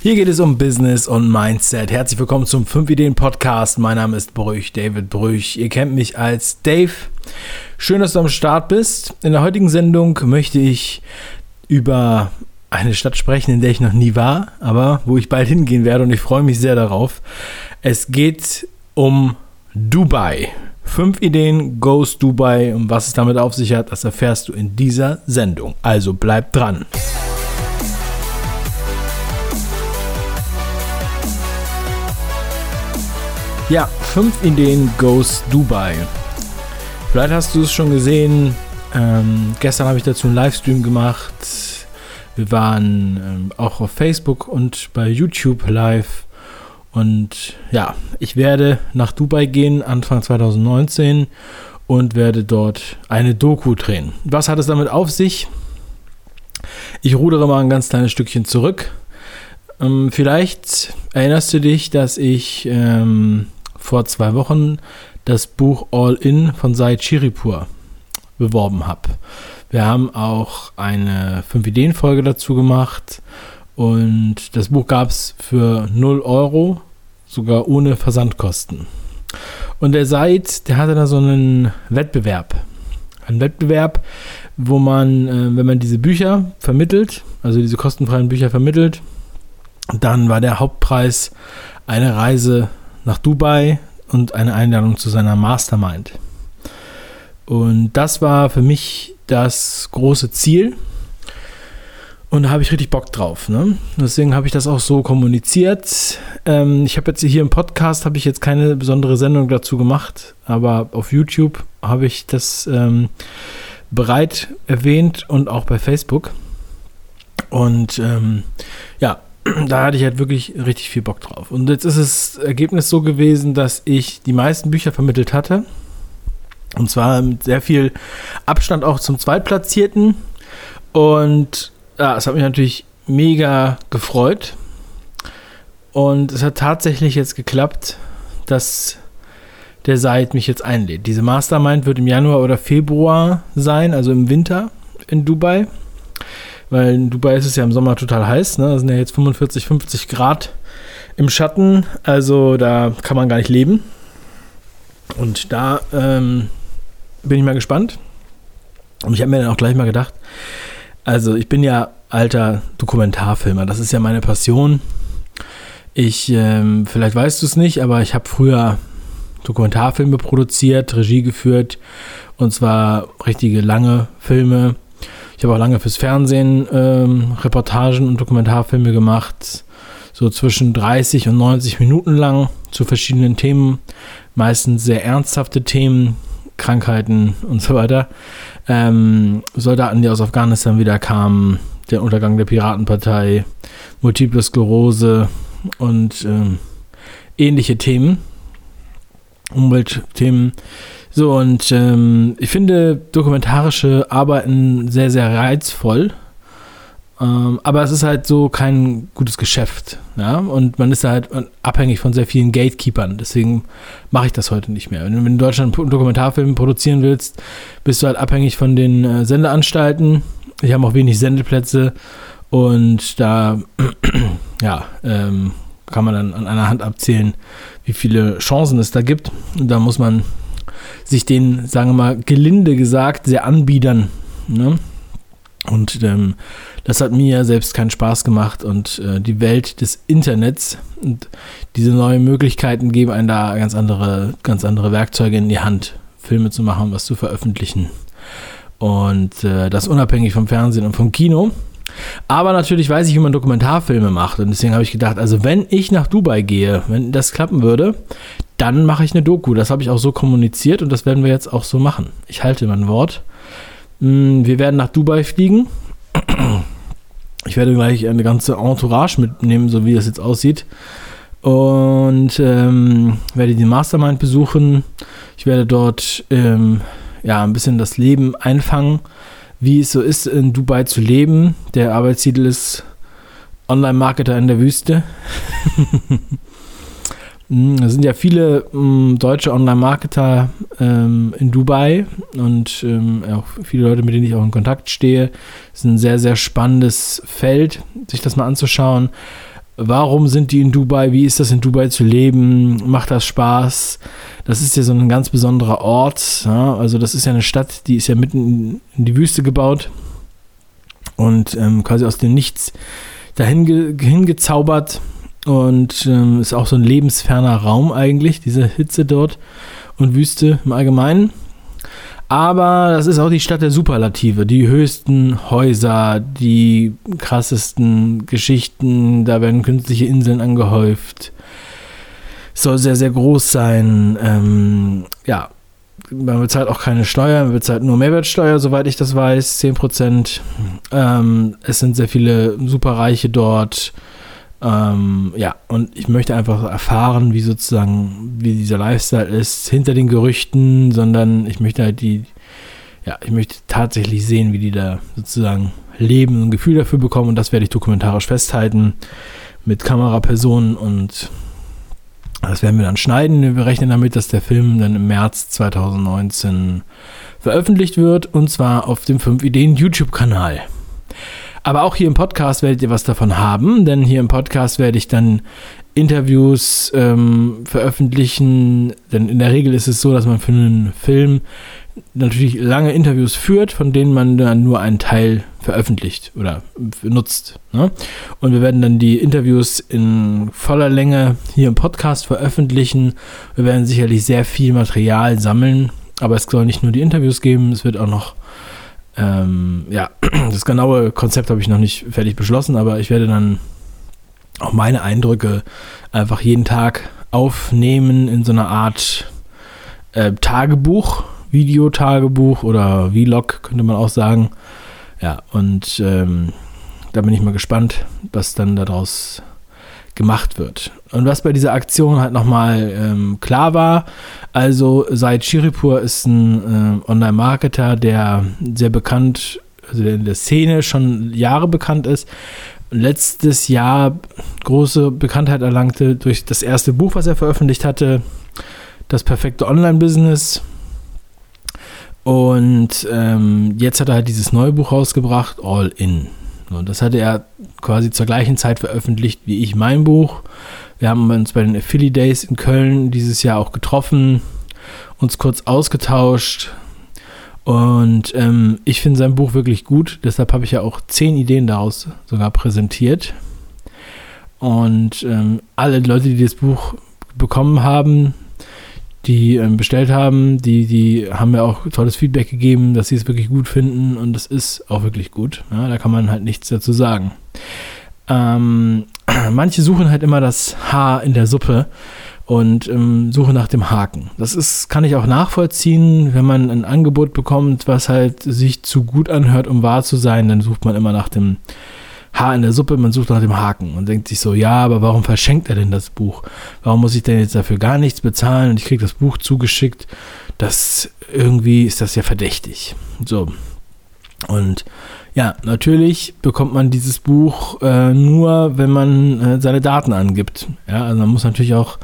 Hier geht es um Business und Mindset. Herzlich willkommen zum 5 Ideen Podcast. Mein Name ist Brüch, David Brüch. Ihr kennt mich als Dave. Schön, dass du am Start bist. In der heutigen Sendung möchte ich über eine Stadt sprechen, in der ich noch nie war, aber wo ich bald hingehen werde und ich freue mich sehr darauf. Es geht um Dubai. Fünf Ideen Goes Dubai und was es damit auf sich hat, das erfährst du in dieser Sendung. Also bleib dran. Ja, fünf Ideen Goes Dubai. Vielleicht hast du es schon gesehen. Ähm, gestern habe ich dazu einen Livestream gemacht. Wir waren ähm, auch auf Facebook und bei YouTube live. Und ja, ich werde nach Dubai gehen Anfang 2019 und werde dort eine Doku drehen. Was hat es damit auf sich? Ich rudere mal ein ganz kleines Stückchen zurück. Ähm, vielleicht erinnerst du dich, dass ich ähm, vor zwei Wochen das Buch All In von Said Chiripur beworben habe. Wir haben auch eine 5-Ideen-Folge dazu gemacht und das Buch gab es für 0 Euro, sogar ohne Versandkosten. Und der Said, der hatte da so einen Wettbewerb. Ein Wettbewerb, wo man, äh, wenn man diese Bücher vermittelt, also diese kostenfreien Bücher vermittelt, dann war der Hauptpreis eine Reise nach Dubai und eine Einladung zu seiner Mastermind. Und das war für mich das große Ziel. Und da habe ich richtig Bock drauf. Ne? Deswegen habe ich das auch so kommuniziert. Ähm, ich habe jetzt hier im Podcast habe ich jetzt keine besondere Sendung dazu gemacht, aber auf YouTube habe ich das ähm, bereit erwähnt und auch bei Facebook. Und ähm, ja, da hatte ich halt wirklich richtig viel Bock drauf. Und jetzt ist das Ergebnis so gewesen, dass ich die meisten Bücher vermittelt hatte. Und zwar mit sehr viel Abstand auch zum Zweitplatzierten. Und ja, es hat mich natürlich mega gefreut. Und es hat tatsächlich jetzt geklappt, dass der Seid mich jetzt einlädt. Diese Mastermind wird im Januar oder Februar sein, also im Winter in Dubai weil in Dubai ist es ja im Sommer total heiß. Ne? Da sind ja jetzt 45, 50 Grad im Schatten. Also da kann man gar nicht leben. Und da ähm, bin ich mal gespannt. Und ich habe mir dann auch gleich mal gedacht, also ich bin ja alter Dokumentarfilmer. Das ist ja meine Passion. Ich, ähm, vielleicht weißt du es nicht, aber ich habe früher Dokumentarfilme produziert, Regie geführt und zwar richtige lange Filme ich habe auch lange fürs Fernsehen ähm, Reportagen und Dokumentarfilme gemacht, so zwischen 30 und 90 Minuten lang zu verschiedenen Themen, meistens sehr ernsthafte Themen, Krankheiten und so weiter. Ähm, Soldaten, die aus Afghanistan wieder kamen, der Untergang der Piratenpartei, Multiple Sklerose und ähm, ähnliche Themen, Umweltthemen. So, und ähm, ich finde dokumentarische Arbeiten sehr, sehr reizvoll. Ähm, aber es ist halt so kein gutes Geschäft. Ja? Und man ist halt abhängig von sehr vielen Gatekeepern. Deswegen mache ich das heute nicht mehr. Wenn du in Deutschland einen Dokumentarfilm produzieren willst, bist du halt abhängig von den äh, Sendeanstalten. Die haben auch wenig Sendeplätze. Und da, ja, ähm, kann man dann an einer Hand abzählen, wie viele Chancen es da gibt. Und da muss man sich den, sagen wir mal, gelinde gesagt, sehr anbiedern. Ne? Und ähm, das hat mir selbst keinen Spaß gemacht und äh, die Welt des Internets und diese neuen Möglichkeiten geben einem da ganz andere, ganz andere Werkzeuge in die Hand, Filme zu machen, was zu veröffentlichen. Und äh, das unabhängig vom Fernsehen und vom Kino. Aber natürlich weiß ich, wie man Dokumentarfilme macht. Und deswegen habe ich gedacht, also wenn ich nach Dubai gehe, wenn das klappen würde, dann mache ich eine Doku. Das habe ich auch so kommuniziert und das werden wir jetzt auch so machen. Ich halte mein Wort. Mm, wir werden nach Dubai fliegen. Ich werde gleich eine ganze Entourage mitnehmen, so wie das jetzt aussieht. Und ähm, werde die Mastermind besuchen. Ich werde dort ähm, ja, ein bisschen das Leben einfangen, wie es so ist, in Dubai zu leben. Der Arbeitstitel ist Online-Marketer in der Wüste. Hm, es sind ja viele ähm, deutsche Online-Marketer ähm, in Dubai und ähm, auch viele Leute, mit denen ich auch in Kontakt stehe. Es ist ein sehr, sehr spannendes Feld, sich das mal anzuschauen. Warum sind die in Dubai? Wie ist das in Dubai zu leben? Macht das Spaß? Das ist ja so ein ganz besonderer Ort. Ja? Also das ist ja eine Stadt, die ist ja mitten in die Wüste gebaut und ähm, quasi aus dem Nichts dahin ge hingezaubert und ähm, ist auch so ein lebensferner Raum eigentlich, diese Hitze dort und Wüste im Allgemeinen. Aber das ist auch die Stadt der Superlative, die höchsten Häuser, die krassesten Geschichten, da werden künstliche Inseln angehäuft. Soll sehr, sehr groß sein. Ähm, ja, man bezahlt auch keine Steuer, man bezahlt nur Mehrwertsteuer, soweit ich das weiß, 10%. Ähm, es sind sehr viele Superreiche dort. Ähm, ja, und ich möchte einfach erfahren, wie sozusagen, wie dieser Lifestyle ist, hinter den Gerüchten, sondern ich möchte halt die, ja, ich möchte tatsächlich sehen, wie die da sozusagen leben, und ein Gefühl dafür bekommen und das werde ich dokumentarisch festhalten mit Kamerapersonen und das werden wir dann schneiden. Wir rechnen damit, dass der Film dann im März 2019 veröffentlicht wird und zwar auf dem 5 Ideen YouTube-Kanal. Aber auch hier im Podcast werdet ihr was davon haben, denn hier im Podcast werde ich dann Interviews ähm, veröffentlichen. Denn in der Regel ist es so, dass man für einen Film natürlich lange Interviews führt, von denen man dann nur einen Teil veröffentlicht oder nutzt. Ne? Und wir werden dann die Interviews in voller Länge hier im Podcast veröffentlichen. Wir werden sicherlich sehr viel Material sammeln, aber es soll nicht nur die Interviews geben, es wird auch noch ähm, ja, das genaue Konzept habe ich noch nicht fertig beschlossen, aber ich werde dann auch meine Eindrücke einfach jeden Tag aufnehmen in so einer Art äh, Tagebuch, Videotagebuch oder Vlog, könnte man auch sagen. Ja, und ähm, da bin ich mal gespannt, was dann daraus gemacht wird. Und was bei dieser Aktion halt nochmal ähm, klar war, also Said Shiripur ist ein äh, Online-Marketer, der sehr bekannt, also der in der Szene schon Jahre bekannt ist, letztes Jahr große Bekanntheit erlangte durch das erste Buch, was er veröffentlicht hatte, Das perfekte Online-Business. Und ähm, jetzt hat er halt dieses neue Buch rausgebracht, All In. Und das hatte er quasi zur gleichen Zeit veröffentlicht wie ich mein Buch. Wir haben uns bei den Affiliate Days in Köln dieses Jahr auch getroffen, uns kurz ausgetauscht. Und ähm, ich finde sein Buch wirklich gut. Deshalb habe ich ja auch zehn Ideen daraus sogar präsentiert. Und ähm, alle Leute, die das Buch bekommen haben, die ähm, bestellt haben, die, die haben mir auch tolles Feedback gegeben, dass sie es wirklich gut finden und es ist auch wirklich gut. Ja, da kann man halt nichts dazu sagen. Ähm, manche suchen halt immer das Haar in der Suppe und ähm, suchen nach dem Haken. Das ist, kann ich auch nachvollziehen, wenn man ein Angebot bekommt, was halt sich zu gut anhört, um wahr zu sein, dann sucht man immer nach dem Haar in der Suppe, man sucht nach dem Haken und denkt sich so, ja, aber warum verschenkt er denn das Buch? Warum muss ich denn jetzt dafür gar nichts bezahlen und ich kriege das Buch zugeschickt? Das irgendwie ist das ja verdächtig. So. Und ja, natürlich bekommt man dieses Buch äh, nur, wenn man äh, seine Daten angibt. Ja, also man muss natürlich auch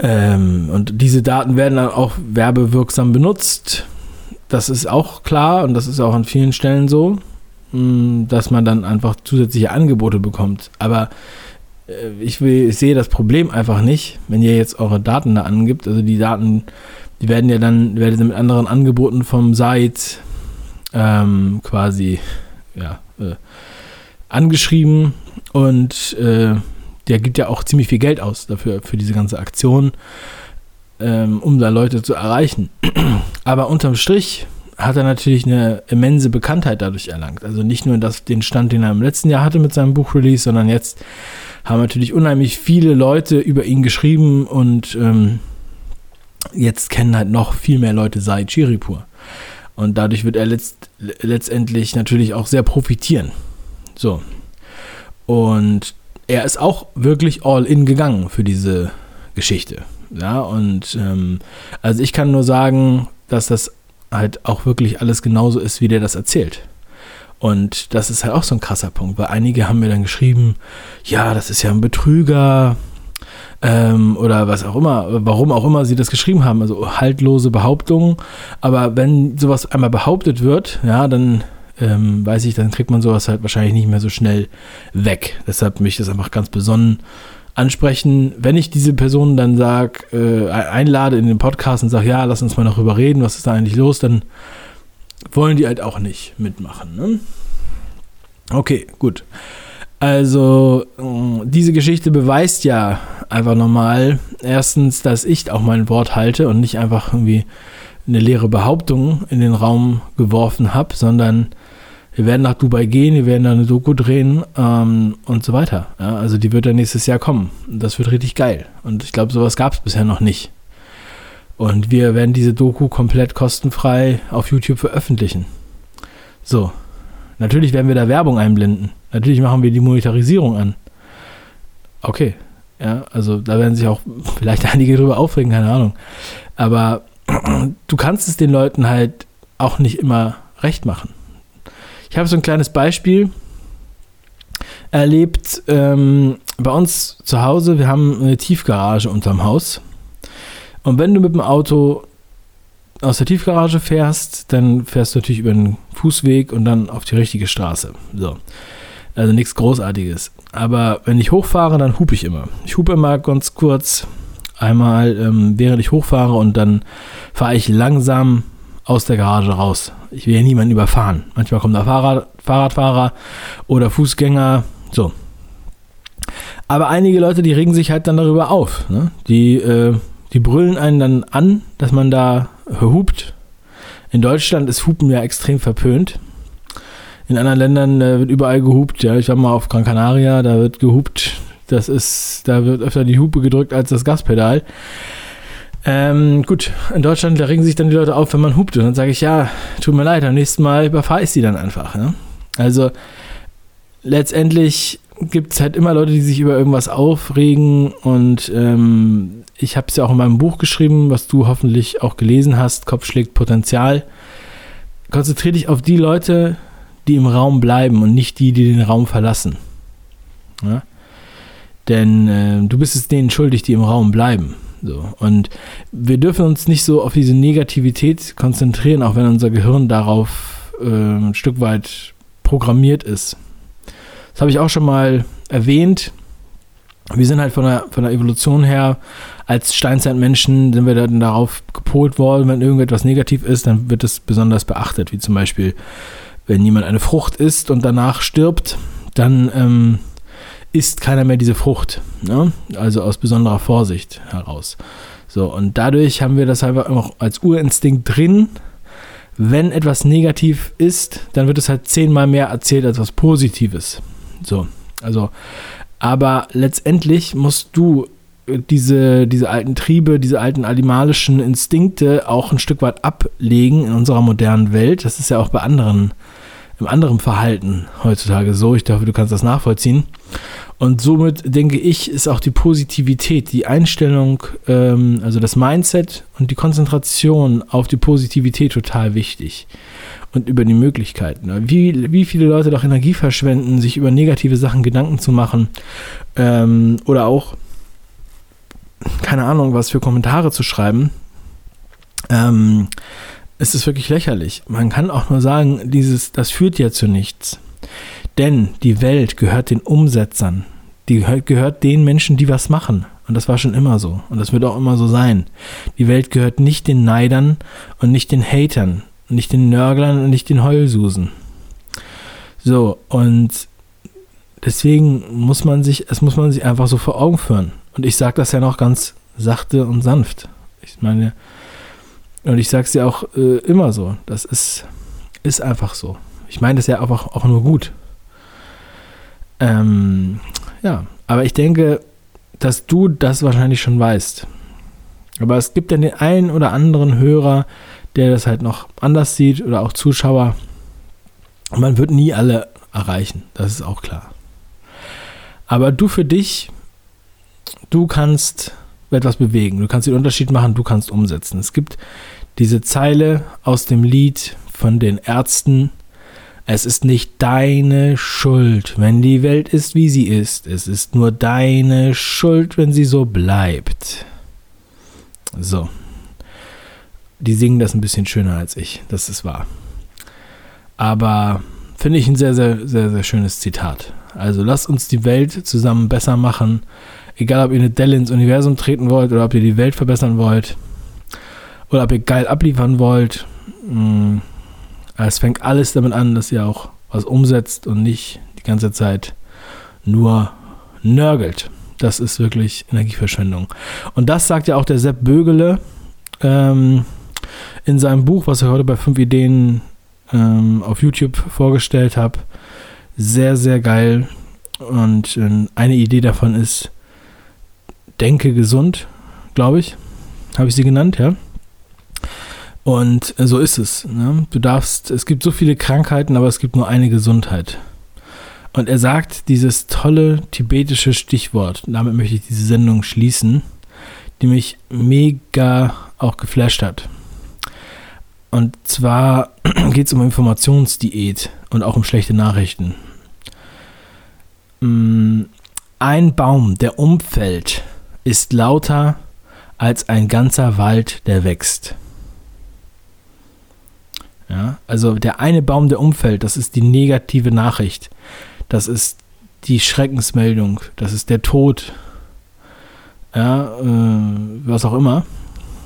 ähm, und diese Daten werden dann auch werbewirksam benutzt. Das ist auch klar und das ist auch an vielen Stellen so. Mm, dass man dann einfach zusätzliche Angebote bekommt. Aber äh, ich, will, ich sehe das Problem einfach nicht, wenn ihr jetzt eure Daten da angibt. Also die Daten, die werden ja dann, werden mit anderen Angeboten vom Site ähm, quasi ja, äh, angeschrieben und äh, der gibt ja auch ziemlich viel Geld aus dafür, für diese ganze Aktion, ähm, um da Leute zu erreichen. Aber unterm Strich hat er natürlich eine immense Bekanntheit dadurch erlangt. Also nicht nur das, den Stand, den er im letzten Jahr hatte mit seinem Buchrelease, sondern jetzt haben natürlich unheimlich viele Leute über ihn geschrieben und ähm, jetzt kennen halt noch viel mehr Leute Sai Chiripur. Und dadurch wird er letzt, letztendlich natürlich auch sehr profitieren. So. Und er ist auch wirklich all in gegangen für diese Geschichte. Ja, und ähm, also ich kann nur sagen, dass das halt auch wirklich alles genauso ist, wie der das erzählt. Und das ist halt auch so ein krasser Punkt, weil einige haben mir dann geschrieben, ja, das ist ja ein Betrüger ähm, oder was auch immer, warum auch immer sie das geschrieben haben, also haltlose Behauptungen. Aber wenn sowas einmal behauptet wird, ja, dann ähm, weiß ich, dann kriegt man sowas halt wahrscheinlich nicht mehr so schnell weg. Deshalb möchte ich das einfach ganz besonnen ansprechen. Wenn ich diese Person dann sag, äh, einlade in den Podcast und sage, ja, lass uns mal darüber reden, was ist da eigentlich los, dann wollen die halt auch nicht mitmachen. Ne? Okay, gut. Also, äh, diese Geschichte beweist ja einfach nochmal, erstens, dass ich auch mein Wort halte und nicht einfach irgendwie eine leere Behauptung in den Raum geworfen habe, sondern wir werden nach Dubai gehen, wir werden da eine Doku drehen ähm, und so weiter. Ja, also die wird dann nächstes Jahr kommen. Das wird richtig geil. Und ich glaube, sowas gab es bisher noch nicht. Und wir werden diese Doku komplett kostenfrei auf YouTube veröffentlichen. So. Natürlich werden wir da Werbung einblenden. Natürlich machen wir die Monetarisierung an. Okay. Ja, also da werden sich auch vielleicht einige drüber aufregen, keine Ahnung. Aber du kannst es den Leuten halt auch nicht immer recht machen. Ich habe so ein kleines Beispiel erlebt ähm, bei uns zu Hause. Wir haben eine Tiefgarage unterm Haus. Und wenn du mit dem Auto aus der Tiefgarage fährst, dann fährst du natürlich über den Fußweg und dann auf die richtige Straße. So. Also nichts Großartiges. Aber wenn ich hochfahre, dann hupe ich immer. Ich hupe immer ganz kurz einmal, ähm, während ich hochfahre und dann fahre ich langsam aus der Garage raus. Ich will ja niemanden überfahren. Manchmal kommt da Fahrrad, Fahrradfahrer oder Fußgänger. So. Aber einige Leute, die regen sich halt dann darüber auf. Ne? Die, äh, die brüllen einen dann an, dass man da hupt. In Deutschland ist Hupen ja extrem verpönt. In anderen Ländern äh, wird überall gehupt. Ja, ich war mal auf Gran Canaria, da wird gehupt das ist, da wird öfter die Hupe gedrückt als das Gaspedal. Ähm, gut, in Deutschland, da regen sich dann die Leute auf, wenn man hupt. Und dann sage ich, ja, tut mir leid, am nächsten Mal überfahre ich sie dann einfach. Ne? Also letztendlich gibt es halt immer Leute, die sich über irgendwas aufregen. Und ähm, ich habe es ja auch in meinem Buch geschrieben, was du hoffentlich auch gelesen hast, Kopf schlägt Potenzial. Konzentriere dich auf die Leute, die im Raum bleiben und nicht die, die den Raum verlassen. Ja? Denn äh, du bist es denen schuldig, die im Raum bleiben. So. Und wir dürfen uns nicht so auf diese Negativität konzentrieren, auch wenn unser Gehirn darauf äh, ein Stück weit programmiert ist. Das habe ich auch schon mal erwähnt. Wir sind halt von der, von der Evolution her, als Steinzeitmenschen sind wir dann darauf gepolt worden, wenn irgendetwas negativ ist, dann wird es besonders beachtet. Wie zum Beispiel, wenn jemand eine Frucht isst und danach stirbt, dann ähm, isst keiner mehr diese Frucht. Ne? Also aus besonderer Vorsicht heraus. So, und dadurch haben wir das einfach auch als Urinstinkt drin. Wenn etwas negativ ist, dann wird es halt zehnmal mehr erzählt als was Positives. So, also, aber letztendlich musst du diese, diese alten Triebe, diese alten animalischen Instinkte auch ein Stück weit ablegen in unserer modernen Welt. Das ist ja auch bei anderen, im anderen Verhalten heutzutage so. Ich hoffe, du kannst das nachvollziehen. Und somit denke ich, ist auch die Positivität, die Einstellung, ähm, also das Mindset und die Konzentration auf die Positivität total wichtig. Und über die Möglichkeiten. Wie, wie viele Leute doch Energie verschwenden, sich über negative Sachen Gedanken zu machen. Ähm, oder auch, keine Ahnung, was für Kommentare zu schreiben. Ähm, es ist wirklich lächerlich. Man kann auch nur sagen, dieses, das führt ja zu nichts. Denn die Welt gehört den Umsetzern. Die gehört den Menschen, die was machen. Und das war schon immer so. Und das wird auch immer so sein. Die Welt gehört nicht den Neidern und nicht den Hatern. Nicht den Nörglern und nicht den Heulsusen. So, und deswegen muss man sich, es muss man sich einfach so vor Augen führen. Und ich sage das ja noch ganz sachte und sanft. Ich meine, und ich sage es ja auch äh, immer so. Das ist, ist einfach so. Ich meine das ja einfach auch nur gut. Ähm, ja, aber ich denke, dass du das wahrscheinlich schon weißt. Aber es gibt ja den einen oder anderen Hörer, der das halt noch anders sieht oder auch Zuschauer. Man wird nie alle erreichen, das ist auch klar. Aber du für dich, du kannst etwas bewegen, du kannst den Unterschied machen, du kannst umsetzen. Es gibt diese Zeile aus dem Lied von den Ärzten, es ist nicht deine Schuld, wenn die Welt ist, wie sie ist. Es ist nur deine Schuld, wenn sie so bleibt. So. Die singen das ein bisschen schöner als ich, das ist wahr. Aber finde ich ein sehr, sehr, sehr, sehr schönes Zitat. Also lasst uns die Welt zusammen besser machen. Egal, ob ihr eine Delle ins Universum treten wollt oder ob ihr die Welt verbessern wollt oder ob ihr geil abliefern wollt. Mm, es fängt alles damit an, dass ihr auch was umsetzt und nicht die ganze Zeit nur nörgelt. Das ist wirklich Energieverschwendung. Und das sagt ja auch der Sepp Bögele ähm, in seinem Buch, was er heute bei 5 Ideen ähm, auf YouTube vorgestellt habe. Sehr, sehr geil. Und äh, eine Idee davon ist, denke gesund, glaube ich. Habe ich sie genannt, ja. Und äh, so ist es. Ne? Du darfst, es gibt so viele Krankheiten, aber es gibt nur eine Gesundheit. Und er sagt dieses tolle tibetische Stichwort, damit möchte ich diese Sendung schließen, die mich mega auch geflasht hat. Und zwar geht es um Informationsdiät und auch um schlechte Nachrichten. Mm, ein Baum, der umfällt, ist lauter als ein ganzer Wald, der wächst. Ja, also der eine Baum, der umfällt, das ist die negative Nachricht das ist die Schreckensmeldung, das ist der Tod, ja, äh, was auch immer.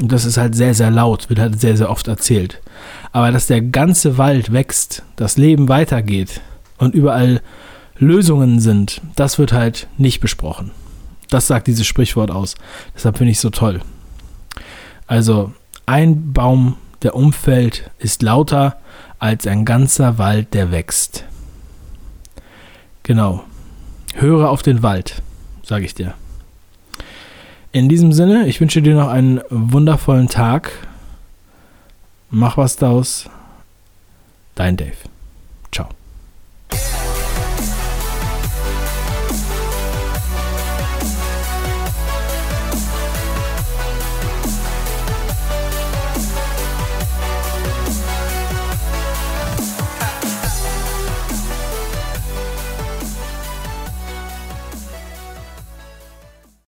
Und das ist halt sehr, sehr laut, wird halt sehr, sehr oft erzählt. Aber dass der ganze Wald wächst, das Leben weitergeht und überall Lösungen sind, das wird halt nicht besprochen. Das sagt dieses Sprichwort aus. Deshalb finde ich es so toll. Also, ein Baum, der umfällt, ist lauter als ein ganzer Wald, der wächst. Genau. Höre auf den Wald, sage ich dir. In diesem Sinne, ich wünsche dir noch einen wundervollen Tag. Mach was daraus. Dein Dave.